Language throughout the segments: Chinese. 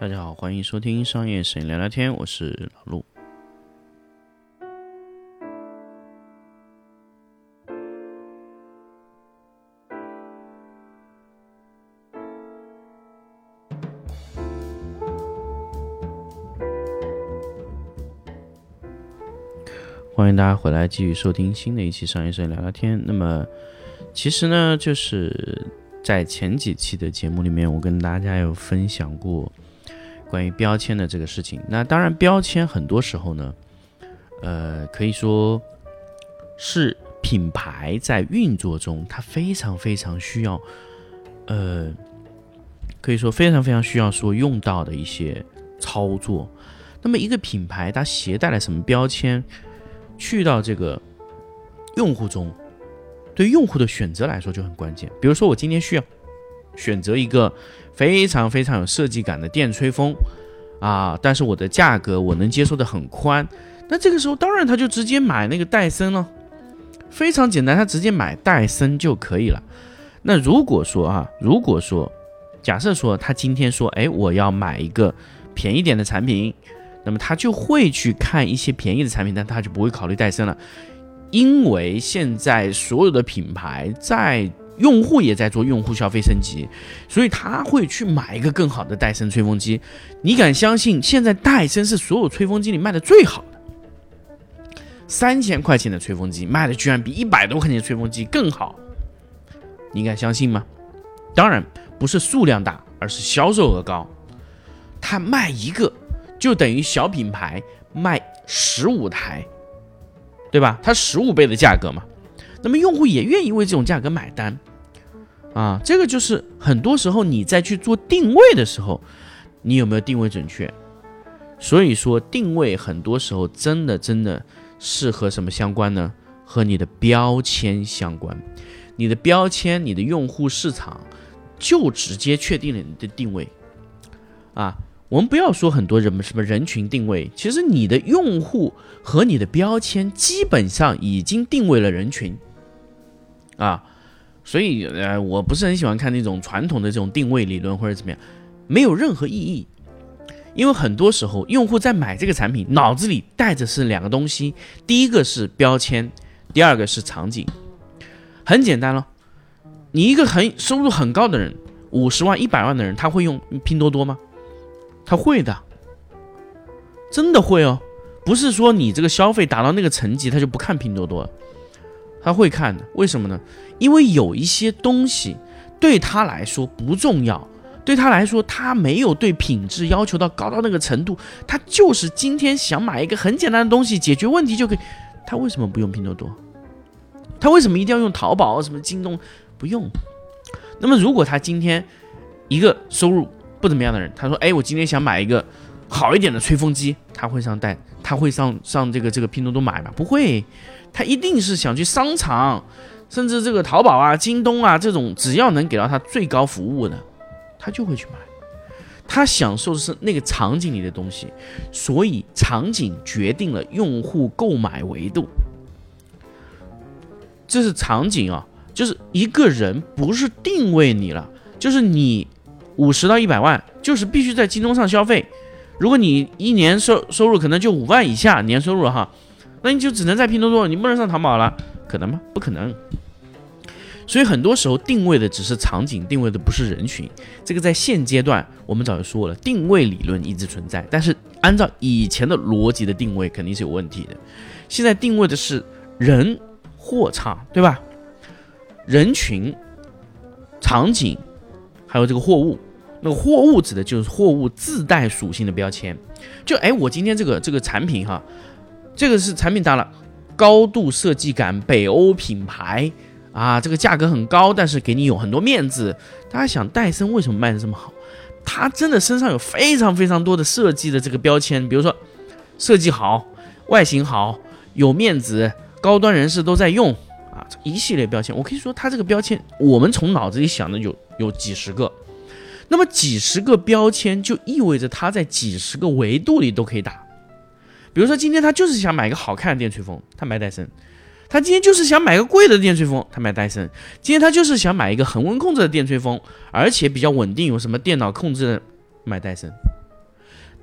大家好，欢迎收听商业摄影聊聊天，我是老陆。欢迎大家回来继续收听新的一期商业摄影聊聊天。那么，其实呢，就是在前几期的节目里面，我跟大家有分享过关于标签的这个事情。那当然，标签很多时候呢，呃，可以说是品牌在运作中，它非常非常需要，呃，可以说非常非常需要说用到的一些操作。那么，一个品牌它携带了什么标签？去到这个用户中，对用户的选择来说就很关键。比如说，我今天需要选择一个非常非常有设计感的电吹风啊，但是我的价格我能接受的很宽，那这个时候当然他就直接买那个戴森了，非常简单，他直接买戴森就可以了。那如果说啊，如果说假设说他今天说，哎，我要买一个便宜点的产品。那么他就会去看一些便宜的产品，但他就不会考虑戴森了，因为现在所有的品牌在用户也在做用户消费升级，所以他会去买一个更好的戴森吹风机。你敢相信现在戴森是所有吹风机里卖的最好的？三千块钱的吹风机卖的居然比一百多块钱的吹风机更好，你敢相信吗？当然不是数量大，而是销售额高，他卖一个。就等于小品牌卖十五台，对吧？它十五倍的价格嘛，那么用户也愿意为这种价格买单啊。这个就是很多时候你在去做定位的时候，你有没有定位准确？所以说定位很多时候真的真的是和什么相关呢？和你的标签相关。你的标签，你的用户市场就直接确定了你的定位啊。我们不要说很多人什么人群定位，其实你的用户和你的标签基本上已经定位了人群啊，所以呃，我不是很喜欢看那种传统的这种定位理论或者怎么样，没有任何意义，因为很多时候用户在买这个产品，脑子里带着是两个东西，第一个是标签，第二个是场景，很简单了，你一个很收入很高的人，五十万、一百万的人，他会用拼多多吗？他会的，真的会哦，不是说你这个消费达到那个层级，他就不看拼多多了，他会看的。为什么呢？因为有一些东西对他来说不重要，对他来说他没有对品质要求到高到那个程度，他就是今天想买一个很简单的东西解决问题就可以。他为什么不用拼多多？他为什么一定要用淘宝？什么京东不用？那么如果他今天一个收入。不怎么样的人，他说：“哎，我今天想买一个好一点的吹风机，他会上带，他会上上这个这个拼多多买吗？不会，他一定是想去商场，甚至这个淘宝啊、京东啊这种，只要能给到他最高服务的，他就会去买。他享受的是那个场景里的东西，所以场景决定了用户购买维度。这是场景啊，就是一个人不是定位你了，就是你。”五十到一百万，就是必须在京东上消费。如果你一年收收入可能就五万以下年收入哈，那你就只能在拼多多，你不能上淘宝了，可能吗？不可能。所以很多时候定位的只是场景，定位的不是人群。这个在现阶段我们早就说了，定位理论一直存在，但是按照以前的逻辑的定位肯定是有问题的。现在定位的是人、货场，对吧？人群、场景，还有这个货物。那个货物指的就是货物自带属性的标签，就哎，我今天这个这个产品哈，这个是产品大了高度设计感，北欧品牌啊，这个价格很高，但是给你有很多面子。大家想戴森为什么卖的这么好？它真的身上有非常非常多的设计的这个标签，比如说设计好、外形好、有面子、高端人士都在用啊，这一系列标签。我可以说它这个标签，我们从脑子里想的有有几十个。那么几十个标签就意味着他在几十个维度里都可以打。比如说今天他就是想买一个好看的电吹风，他买戴森；他今天就是想买个贵的电吹风，他买戴森；今天他就是想买一个恒温控制的电吹风，而且比较稳定，有什么电脑控制的，买戴森。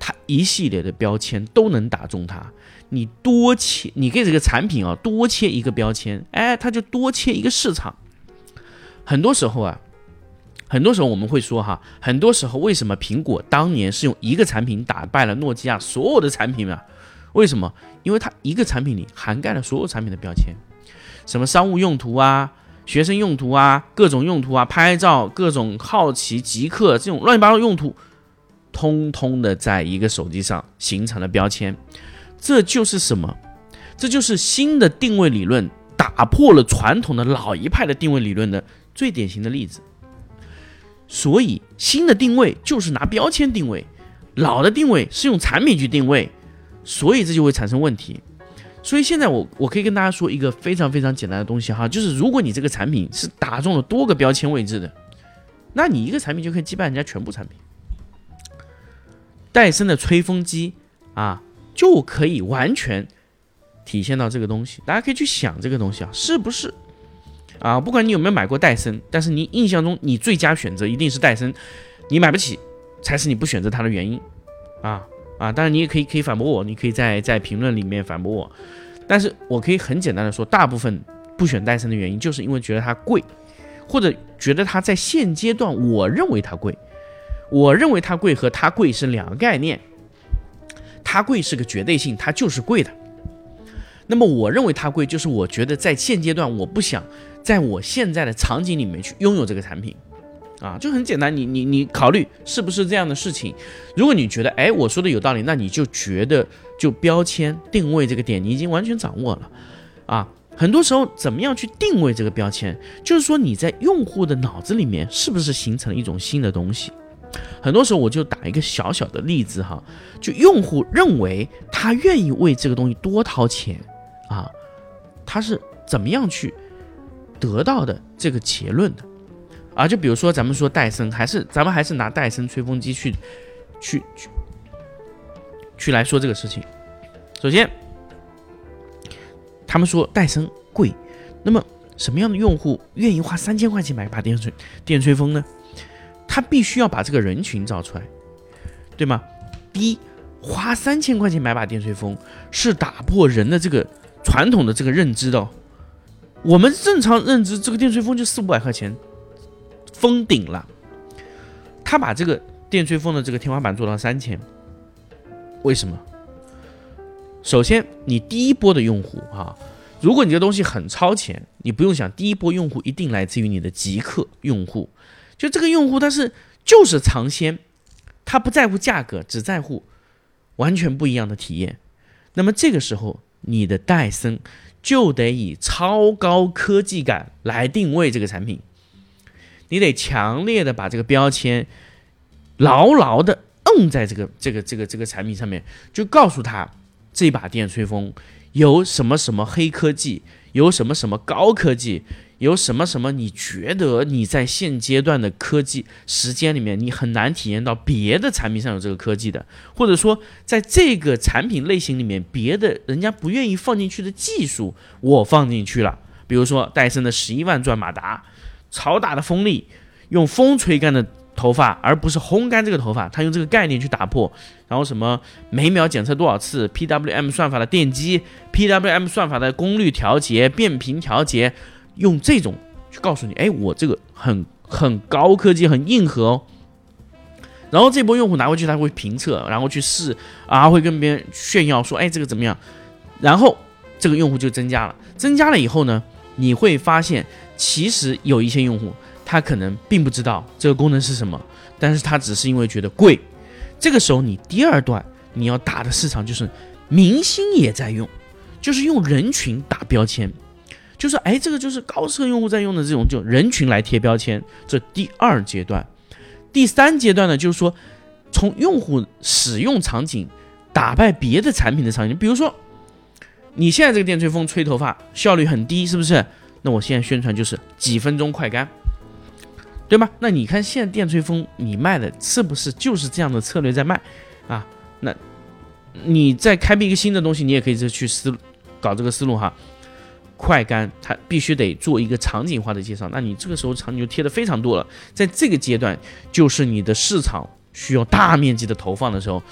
它一系列的标签都能打中它。你多切，你给这个产品啊多切一个标签，哎，它就多切一个市场。很多时候啊，很多时候我们会说哈，很多时候为什么苹果当年是用一个产品打败了诺基亚所有的产品呢？为什么？因为它一个产品里涵盖了所有产品的标签，什么商务用途啊、学生用途啊、各种用途啊、拍照、各种好奇、极客这种乱七八糟用途，通通的在一个手机上形成了标签。这就是什么？这就是新的定位理论打破了传统的老一派的定位理论的最典型的例子。所以，新的定位就是拿标签定位，老的定位是用产品去定位，所以这就会产生问题。所以现在我我可以跟大家说一个非常非常简单的东西哈，就是如果你这个产品是打中了多个标签位置的，那你一个产品就可以击败人家全部产品。戴森的吹风机啊。就可以完全体现到这个东西，大家可以去想这个东西啊，是不是啊？不管你有没有买过戴森，但是你印象中你最佳选择一定是戴森，你买不起才是你不选择它的原因啊啊！当然你也可以可以反驳我，你可以在在评论里面反驳我，但是我可以很简单的说，大部分不选戴森的原因就是因为觉得它贵，或者觉得它在现阶段我认为它贵，我认为它贵和它贵是两个概念。它贵是个绝对性，它就是贵的。那么我认为它贵，就是我觉得在现阶段我不想在我现在的场景里面去拥有这个产品，啊，就很简单，你你你考虑是不是这样的事情？如果你觉得哎我说的有道理，那你就觉得就标签定位这个点你已经完全掌握了，啊，很多时候怎么样去定位这个标签，就是说你在用户的脑子里面是不是形成了一种新的东西？很多时候我就打一个小小的例子哈，就用户认为他愿意为这个东西多掏钱啊，他是怎么样去得到的这个结论的啊？就比如说咱们说戴森，还是咱们还是拿戴森吹风机去去去去来说这个事情。首先，他们说戴森贵，那么什么样的用户愿意花三千块钱买一把电吹电吹风呢？他必须要把这个人群找出来，对吗？第一，花三千块钱买把电吹风是打破人的这个传统的这个认知的。我们正常认知，这个电吹风就四五百块钱封顶了。他把这个电吹风的这个天花板做到三千，为什么？首先，你第一波的用户啊，如果你这东西很超前，你不用想，第一波用户一定来自于你的极客用户。就这个用户他是就是尝鲜，他不在乎价格，只在乎完全不一样的体验。那么这个时候，你的戴森就得以超高科技感来定位这个产品，你得强烈的把这个标签牢牢的摁在这个这个这个这个产品上面，就告诉他这把电吹风有什么什么黑科技，有什么什么高科技。有什么什么？你觉得你在现阶段的科技时间里面，你很难体验到别的产品上有这个科技的，或者说在这个产品类型里面，别的人家不愿意放进去的技术，我放进去了。比如说戴森的十一万转马达，超大的风力，用风吹干的头发，而不是烘干这个头发，他用这个概念去打破。然后什么每秒检测多少次，PWM 算法的电机，PWM 算法的功率调节、变频调节。用这种去告诉你，哎，我这个很很高科技，很硬核哦。然后这波用户拿回去，他会评测，然后去试啊，会跟别人炫耀说，哎，这个怎么样？然后这个用户就增加了，增加了以后呢，你会发现，其实有一些用户他可能并不知道这个功能是什么，但是他只是因为觉得贵。这个时候，你第二段你要打的市场就是明星也在用，就是用人群打标签。就是哎，这个就是高奢用户在用的这种就人群来贴标签，这第二阶段，第三阶段呢，就是说从用户使用场景打败别的产品的场景，比如说你现在这个电吹风吹头发效率很低，是不是？那我现在宣传就是几分钟快干，对吗？那你看现在电吹风你卖的是不是就是这样的策略在卖啊？那你再开辟一个新的东西，你也可以再去思搞这个思路哈。快干，它必须得做一个场景化的介绍。那你这个时候场景就贴的非常多了，在这个阶段，就是你的市场需要大面积的投放的时候，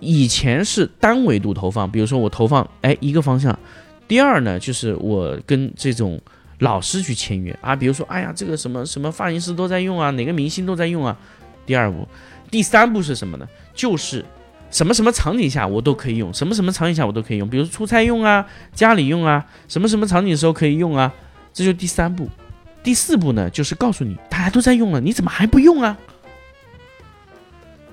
以前是单维度投放，比如说我投放哎一个方向。第二呢，就是我跟这种老师去签约啊，比如说哎呀这个什么什么发型师都在用啊，哪个明星都在用啊。第二步，第三步是什么呢？就是什么什么场景下我都可以用，什么什么场景下我都可以用，比如出差用啊，家里用啊，什么什么场景的时候可以用啊。这就第三步。第四步呢，就是告诉你大家都在用了，你怎么还不用啊？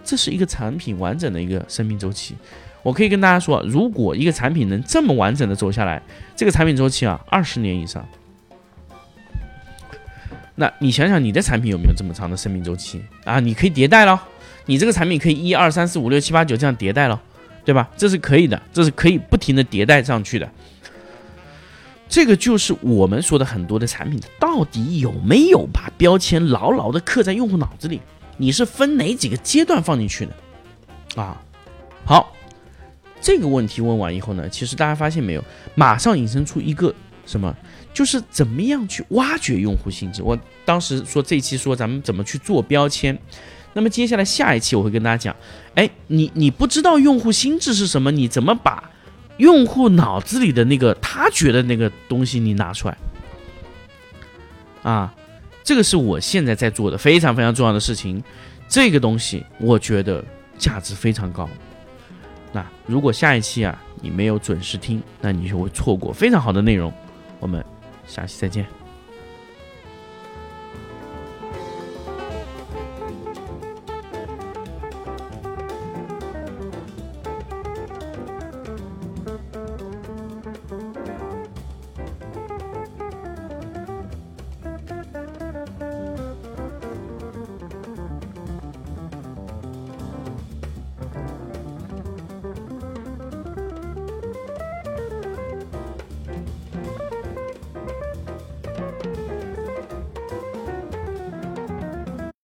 这是一个产品完整的一个生命周期。我可以跟大家说，如果一个产品能这么完整的走下来，这个产品周期啊，二十年以上。那你想想，你的产品有没有这么长的生命周期啊？你可以迭代了，你这个产品可以一二三四五六七八九这样迭代了，对吧？这是可以的，这是可以不停的迭代上去的。这个就是我们说的很多的产品，到底有没有把标签牢牢的刻在用户脑子里？你是分哪几个阶段放进去的？啊，好，这个问题问完以后呢，其实大家发现没有，马上引申出一个什么，就是怎么样去挖掘用户心智。我当时说这一期说咱们怎么去做标签，那么接下来下一期我会跟大家讲，哎，你你不知道用户心智是什么，你怎么把？用户脑子里的那个他觉得那个东西你拿出来啊，这个是我现在在做的非常非常重要的事情。这个东西我觉得价值非常高。那如果下一期啊你没有准时听，那你就会错过非常好的内容。我们下期再见。